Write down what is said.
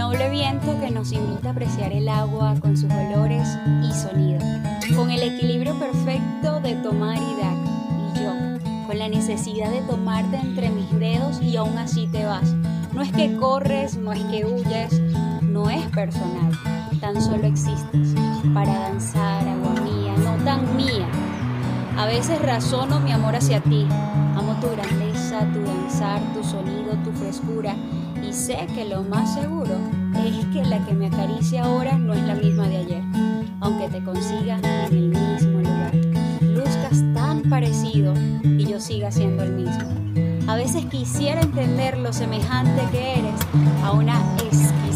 noble viento que nos invita a apreciar el agua con sus olores y sonido, con el equilibrio perfecto de tomar y dar, y yo, con la necesidad de tomarte entre mis dedos y aún así te vas. No es que corres, no es que huyes, no es personal, tan solo existes para danzar, agua mía, no tan mía. A veces razono mi amor hacia ti, amo tu grandeza, tu danzar, tu sonido, tu frescura y sé que lo más seguro es que la que me acaricia ahora no es la misma de ayer, aunque te consiga en el mismo lugar. Luzcas tan parecido y yo siga siendo el mismo. A veces quisiera entender lo semejante que eres a una exquisita